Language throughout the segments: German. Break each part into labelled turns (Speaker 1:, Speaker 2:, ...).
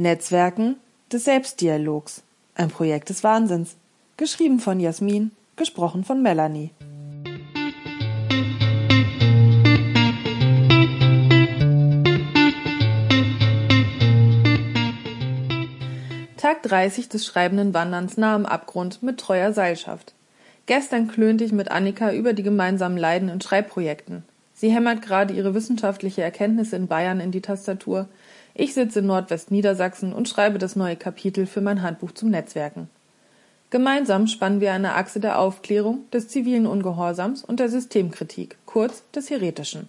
Speaker 1: Netzwerken des Selbstdialogs. Ein Projekt des Wahnsinns. Geschrieben von Jasmin, gesprochen von Melanie. Tag 30 des schreibenden Wanderns nah am Abgrund mit treuer Seilschaft. Gestern klönte ich mit Annika über die gemeinsamen Leiden in Schreibprojekten. Sie hämmert gerade ihre wissenschaftliche Erkenntnisse in Bayern in die Tastatur. Ich sitze in Nordwestniedersachsen und schreibe das neue Kapitel für mein Handbuch zum Netzwerken. Gemeinsam spannen wir eine Achse der Aufklärung, des zivilen Ungehorsams und der Systemkritik, kurz des Heretischen.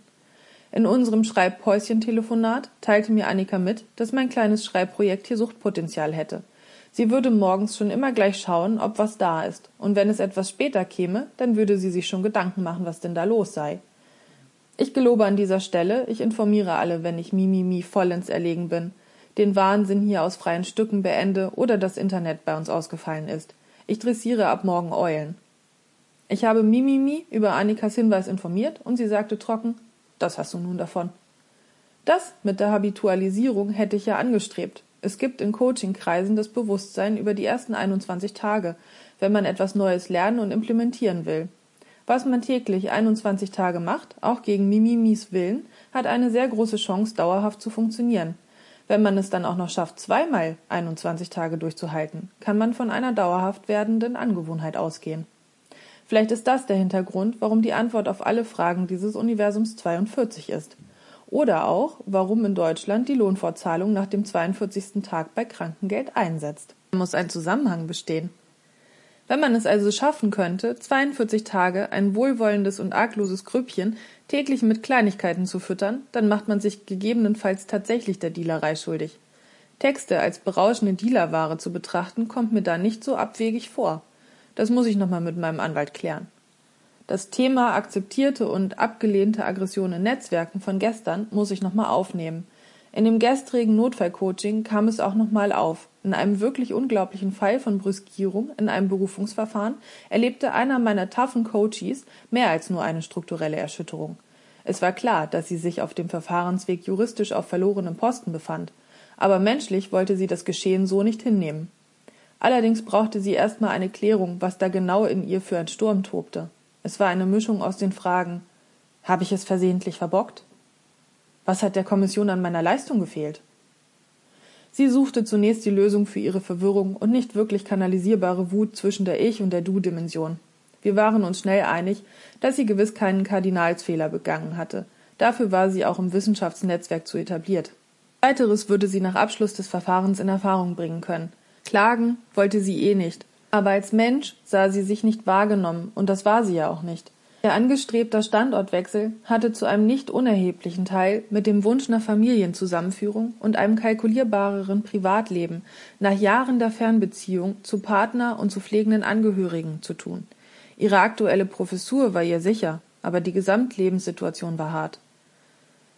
Speaker 1: In unserem Schreibpäuschen-Telefonat teilte mir Annika mit, dass mein kleines Schreibprojekt hier Suchtpotenzial hätte. Sie würde morgens schon immer gleich schauen, ob was da ist, und wenn es etwas später käme, dann würde sie sich schon Gedanken machen, was denn da los sei. Ich gelobe an dieser Stelle, ich informiere alle, wenn ich Mimimi vollends erlegen bin, den Wahnsinn hier aus freien Stücken beende oder das Internet bei uns ausgefallen ist. Ich dressiere ab morgen Eulen. Ich habe Mimimi über Annikas Hinweis informiert und sie sagte trocken, das hast du nun davon. Das mit der Habitualisierung hätte ich ja angestrebt. Es gibt in Coachingkreisen das Bewusstsein über die ersten 21 Tage, wenn man etwas Neues lernen und implementieren will. Was man täglich 21 Tage macht, auch gegen Mimimis Willen, hat eine sehr große Chance, dauerhaft zu funktionieren. Wenn man es dann auch noch schafft, zweimal 21 Tage durchzuhalten, kann man von einer dauerhaft werdenden Angewohnheit ausgehen. Vielleicht ist das der Hintergrund, warum die Antwort auf alle Fragen dieses Universums 42 ist. Oder auch, warum in Deutschland die Lohnfortzahlung nach dem 42. Tag bei Krankengeld einsetzt. Da muss ein Zusammenhang bestehen. Wenn man es also schaffen könnte, 42 Tage ein wohlwollendes und argloses Grüppchen täglich mit Kleinigkeiten zu füttern, dann macht man sich gegebenenfalls tatsächlich der Dealerei schuldig. Texte als berauschende Dealerware zu betrachten, kommt mir da nicht so abwegig vor. Das muss ich nochmal mit meinem Anwalt klären. Das Thema akzeptierte und abgelehnte Aggression in Netzwerken von gestern muss ich nochmal aufnehmen. In dem gestrigen Notfallcoaching kam es auch nochmal auf. In einem wirklich unglaublichen Fall von Brüskierung in einem Berufungsverfahren erlebte einer meiner toughen Coaches mehr als nur eine strukturelle Erschütterung. Es war klar, dass sie sich auf dem Verfahrensweg juristisch auf verlorenem Posten befand, aber menschlich wollte sie das Geschehen so nicht hinnehmen. Allerdings brauchte sie erstmal eine Klärung, was da genau in ihr für ein Sturm tobte. Es war eine Mischung aus den Fragen Habe ich es versehentlich verbockt? Was hat der Kommission an meiner Leistung gefehlt? Sie suchte zunächst die Lösung für ihre Verwirrung und nicht wirklich kanalisierbare Wut zwischen der Ich- und der Du-Dimension. Wir waren uns schnell einig, dass sie gewiss keinen Kardinalsfehler begangen hatte. Dafür war sie auch im Wissenschaftsnetzwerk zu etabliert. Weiteres würde sie nach Abschluss des Verfahrens in Erfahrung bringen können. Klagen wollte sie eh nicht, aber als Mensch sah sie sich nicht wahrgenommen, und das war sie ja auch nicht. Ihr angestrebter Standortwechsel hatte zu einem nicht unerheblichen Teil mit dem Wunsch nach Familienzusammenführung und einem kalkulierbareren Privatleben nach Jahren der Fernbeziehung zu Partner und zu pflegenden Angehörigen zu tun. Ihre aktuelle Professur war ihr sicher, aber die Gesamtlebenssituation war hart.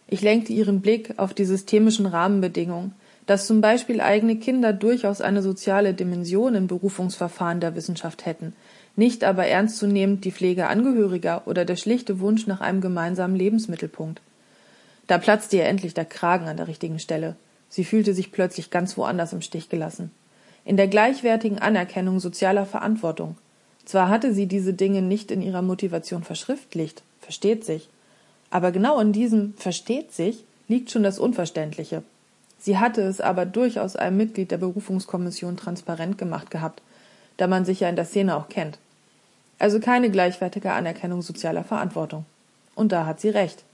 Speaker 1: Ich lenkte ihren Blick auf die systemischen Rahmenbedingungen, dass zum Beispiel eigene Kinder durchaus eine soziale Dimension im Berufungsverfahren der Wissenschaft hätten, nicht aber ernstzunehmend die Pflege Angehöriger oder der schlichte Wunsch nach einem gemeinsamen Lebensmittelpunkt. Da platzte ihr endlich der Kragen an der richtigen Stelle. Sie fühlte sich plötzlich ganz woanders im Stich gelassen. In der gleichwertigen Anerkennung sozialer Verantwortung. Zwar hatte sie diese Dinge nicht in ihrer Motivation verschriftlicht, versteht sich, aber genau in diesem versteht sich liegt schon das Unverständliche. Sie hatte es aber durchaus einem Mitglied der Berufungskommission transparent gemacht gehabt, da man sich ja in der Szene auch kennt. Also keine gleichwertige Anerkennung sozialer Verantwortung. Und da hat sie recht.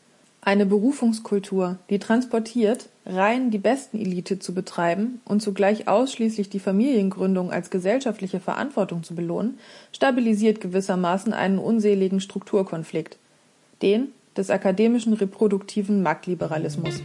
Speaker 1: Eine Berufungskultur, die transportiert, rein die besten Elite zu betreiben und zugleich ausschließlich die Familiengründung als gesellschaftliche Verantwortung zu belohnen, stabilisiert gewissermaßen einen unseligen Strukturkonflikt. Den des akademischen reproduktiven Marktliberalismus.